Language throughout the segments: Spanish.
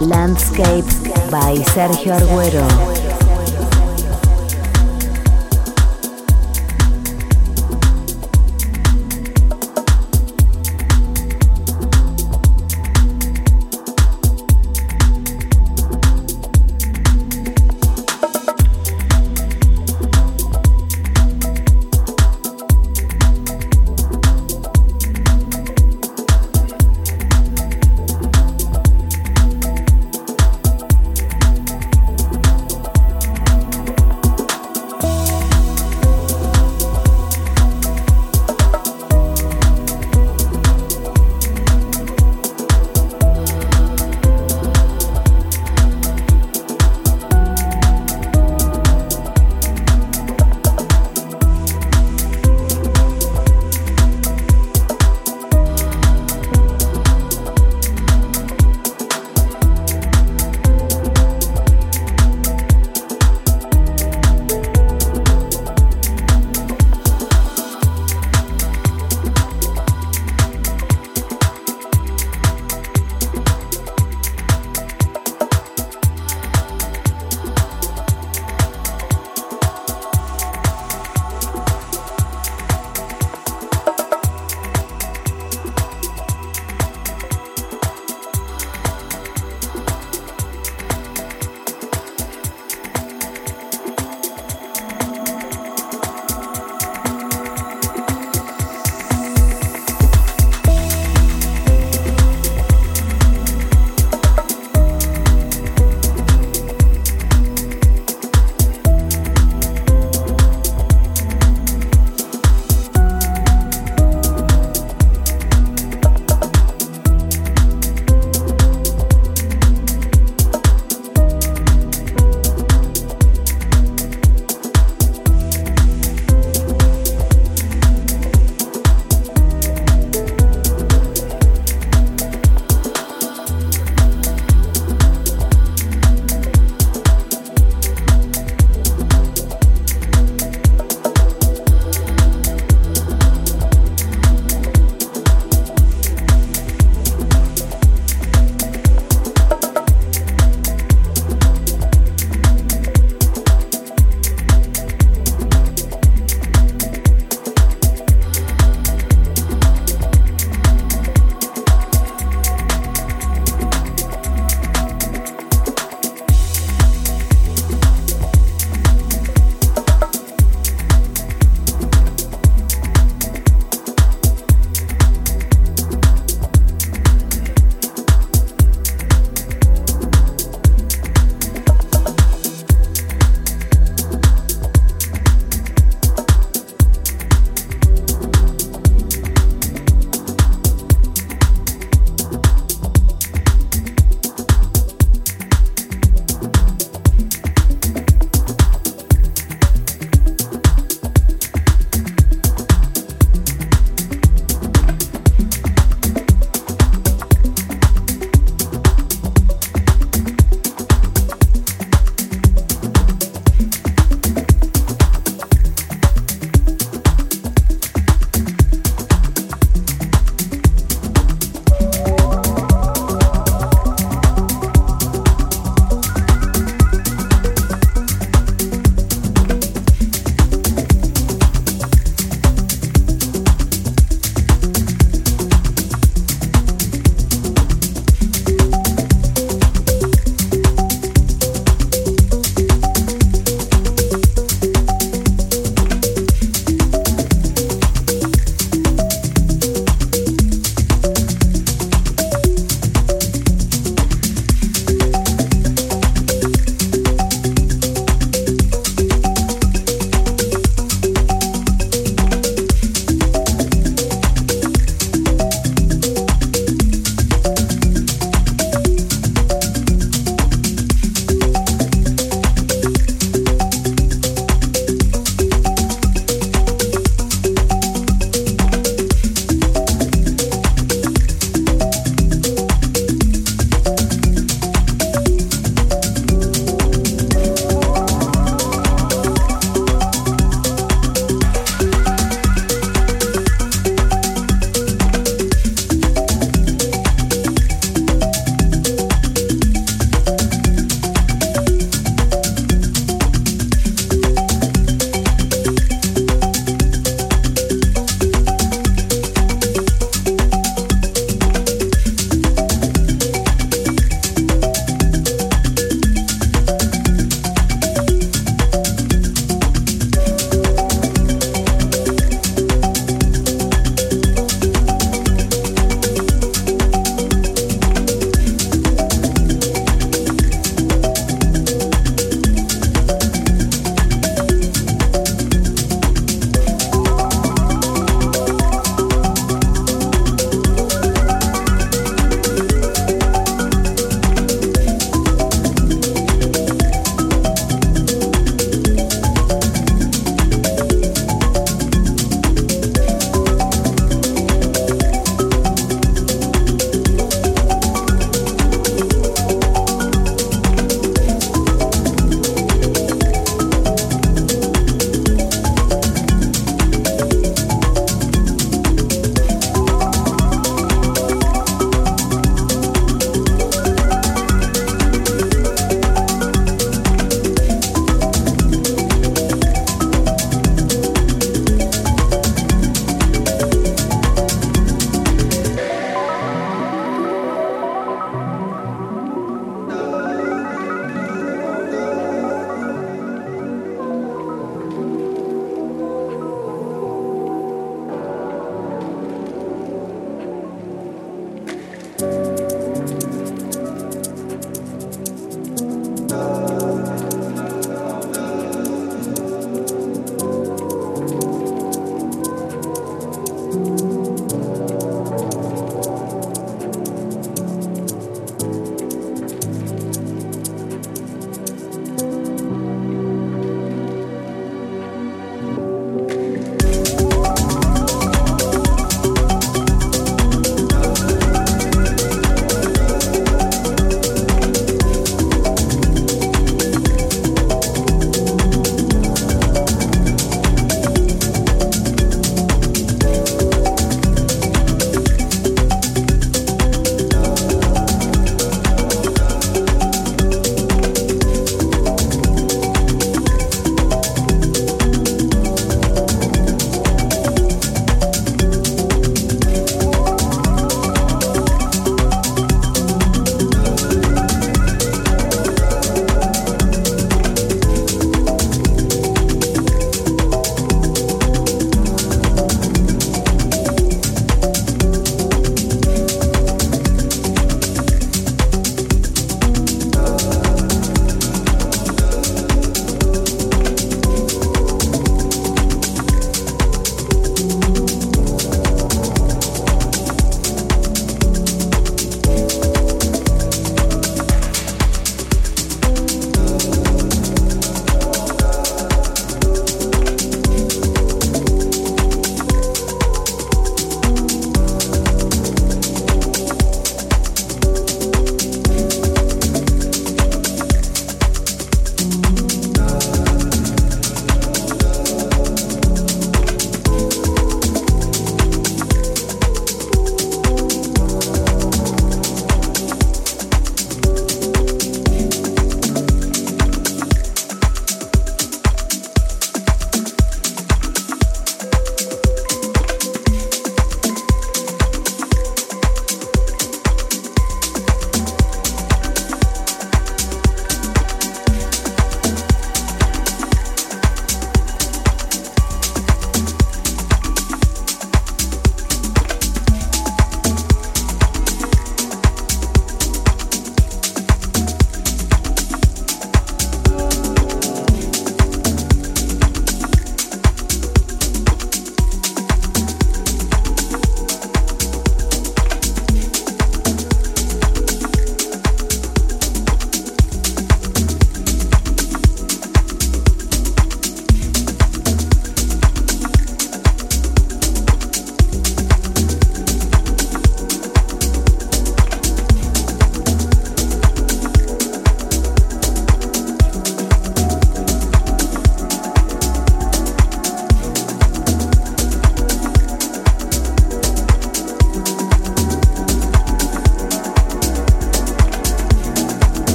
Landscapes by Sergio Arguero.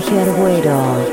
Sergio Arguero.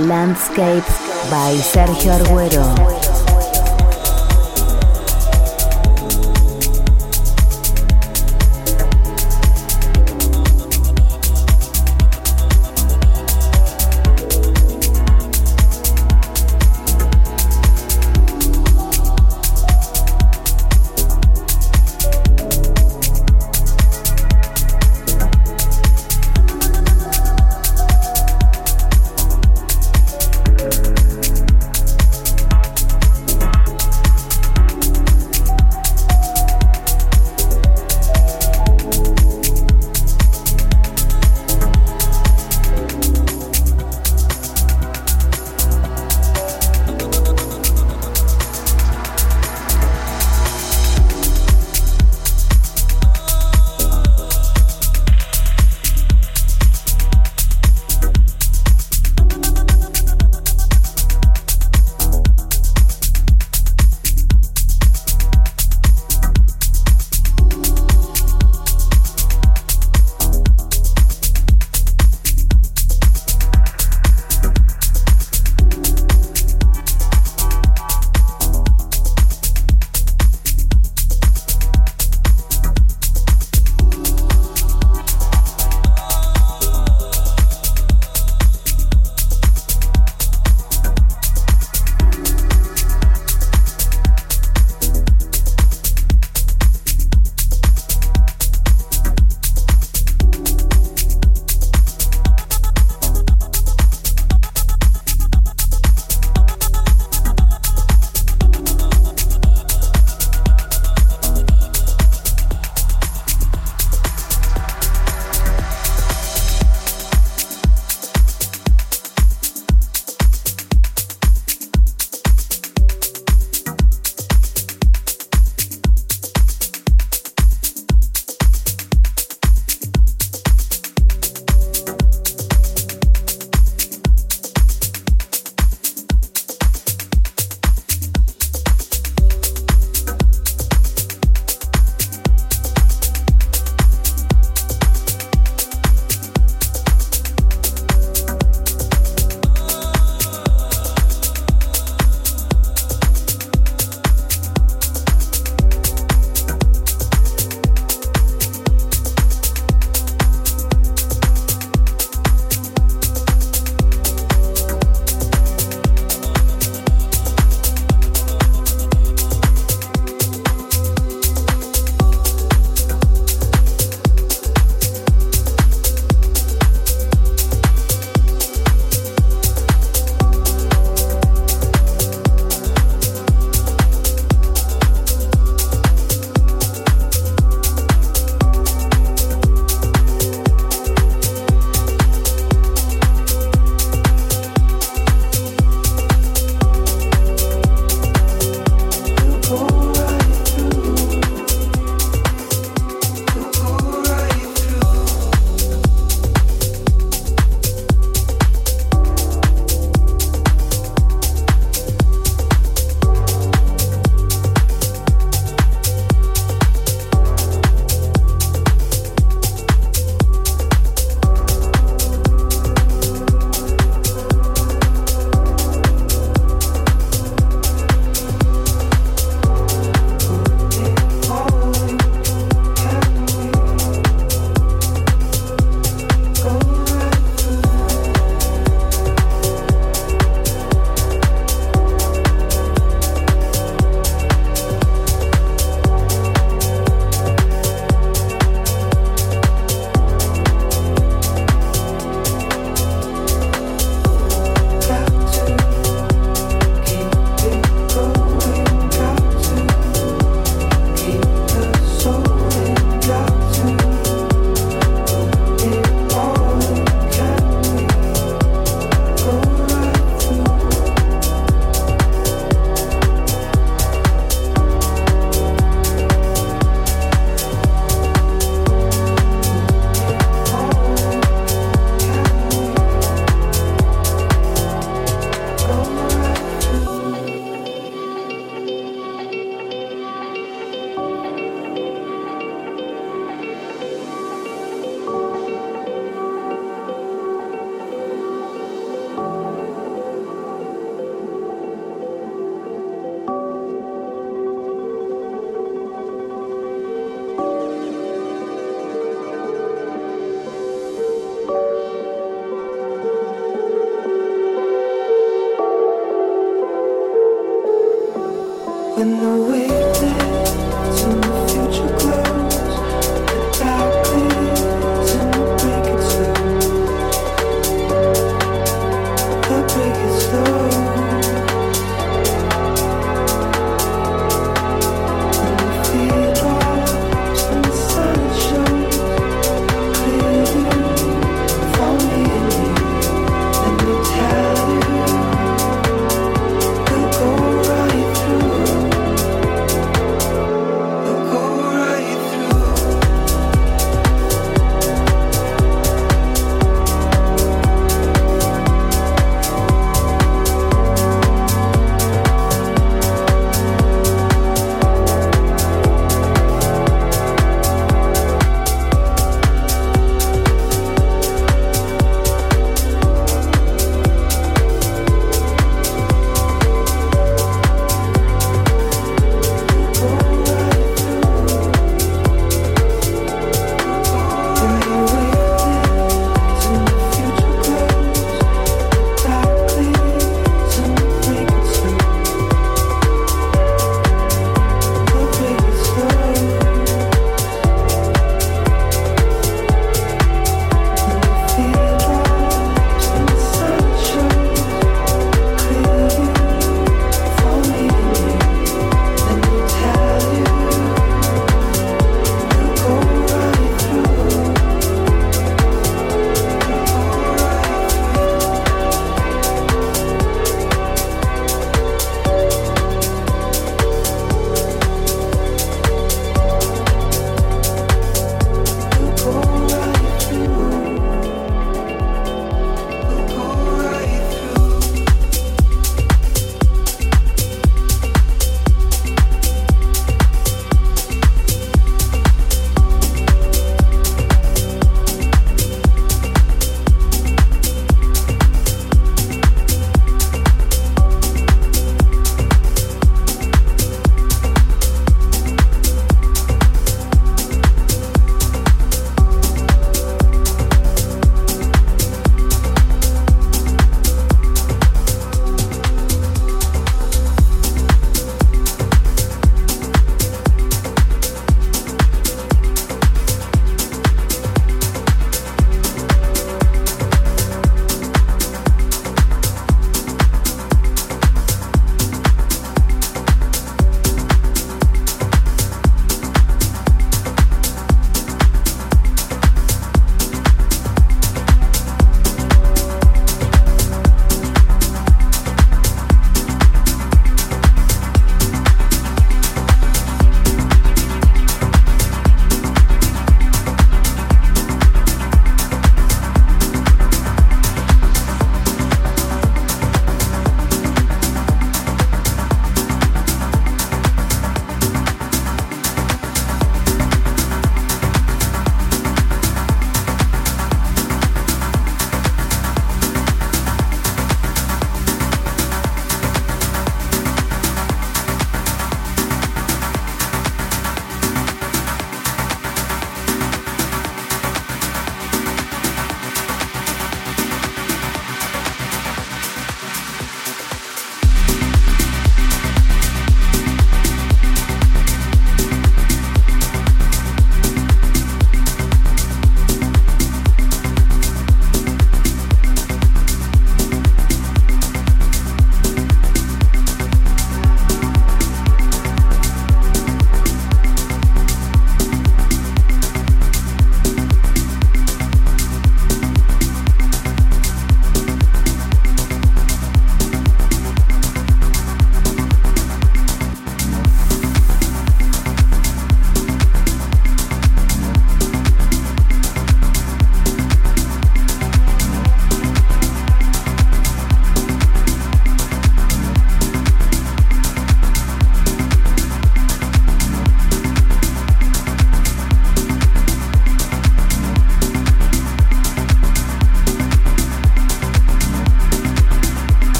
Landscape by Sergio Arguero.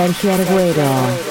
Sergio Arguero.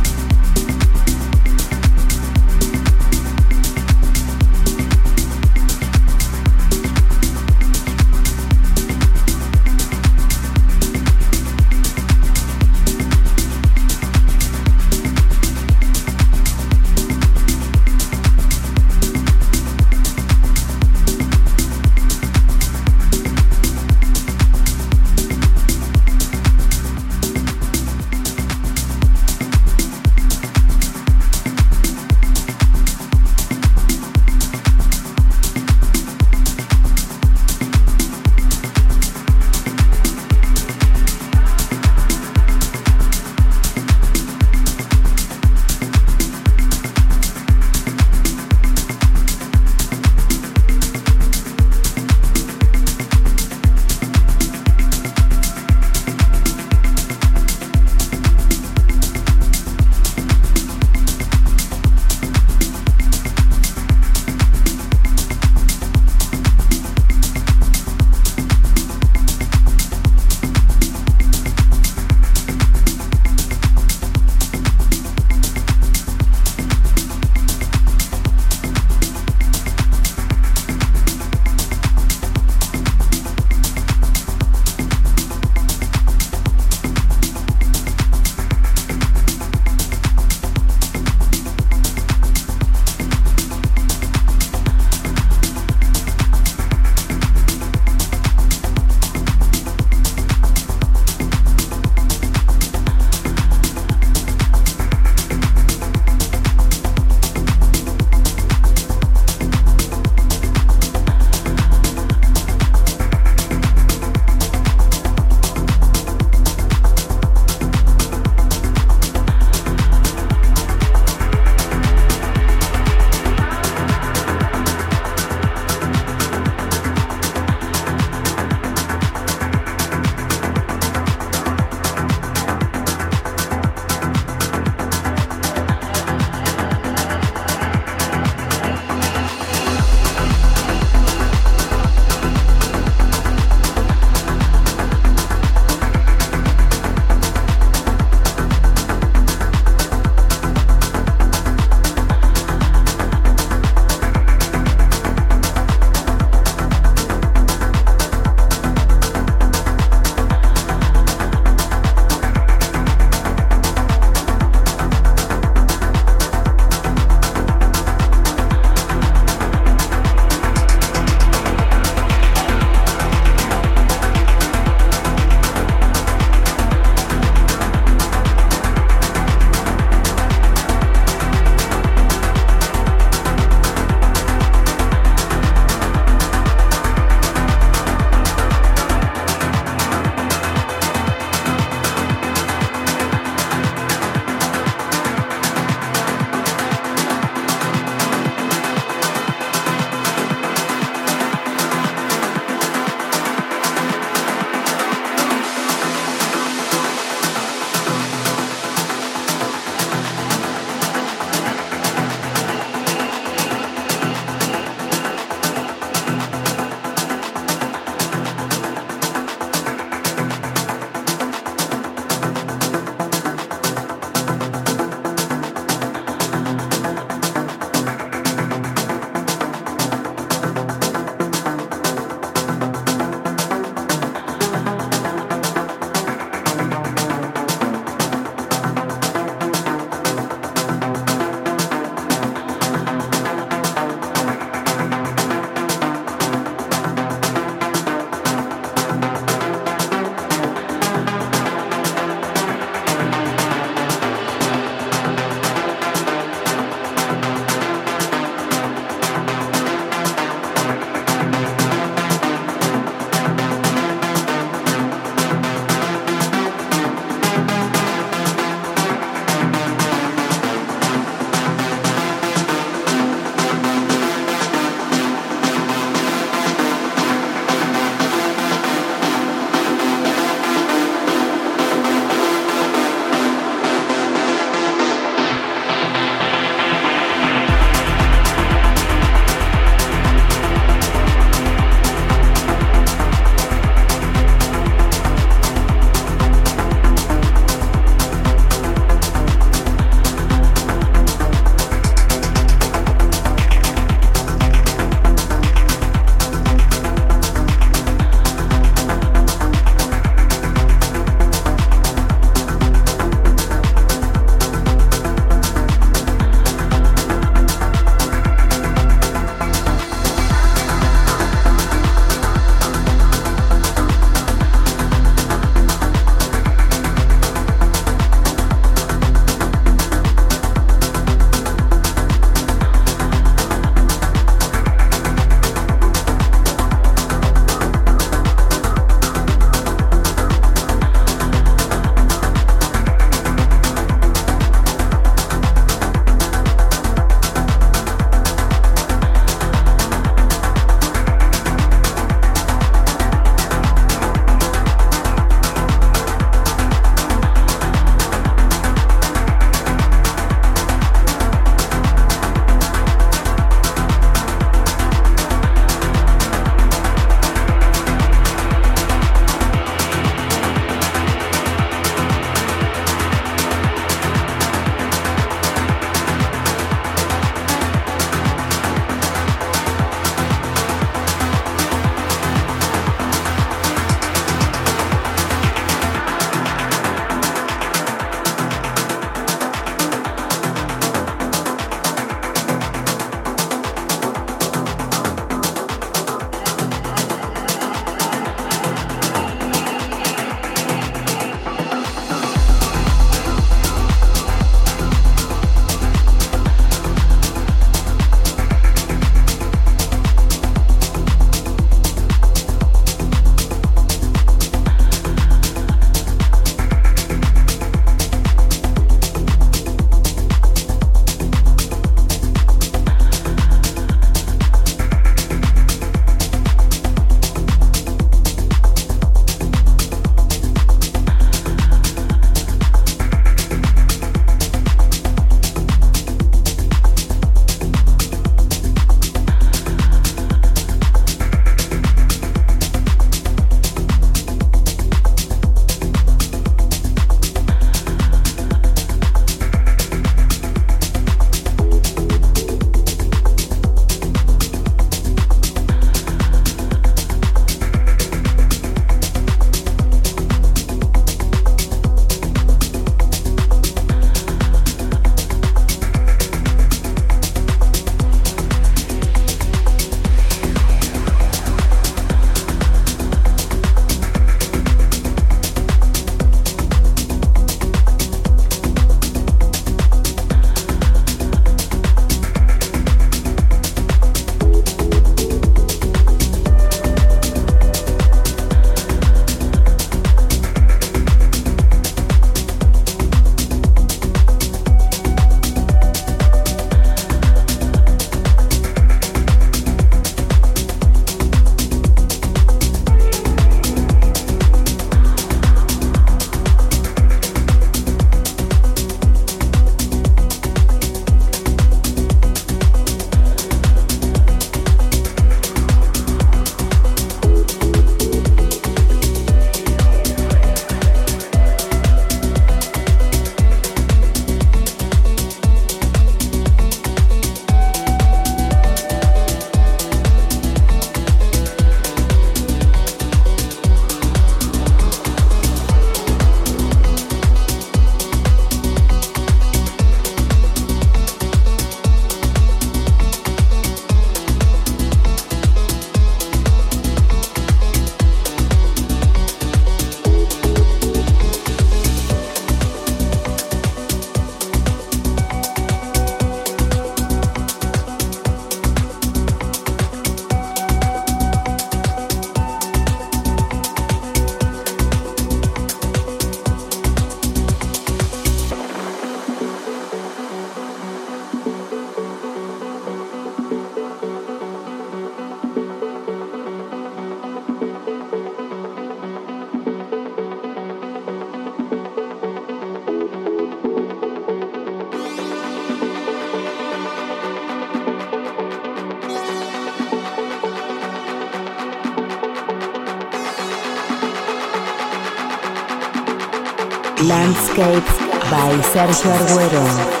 By Sergio Arguero.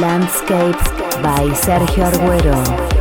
Landscape by Sergio Arguero.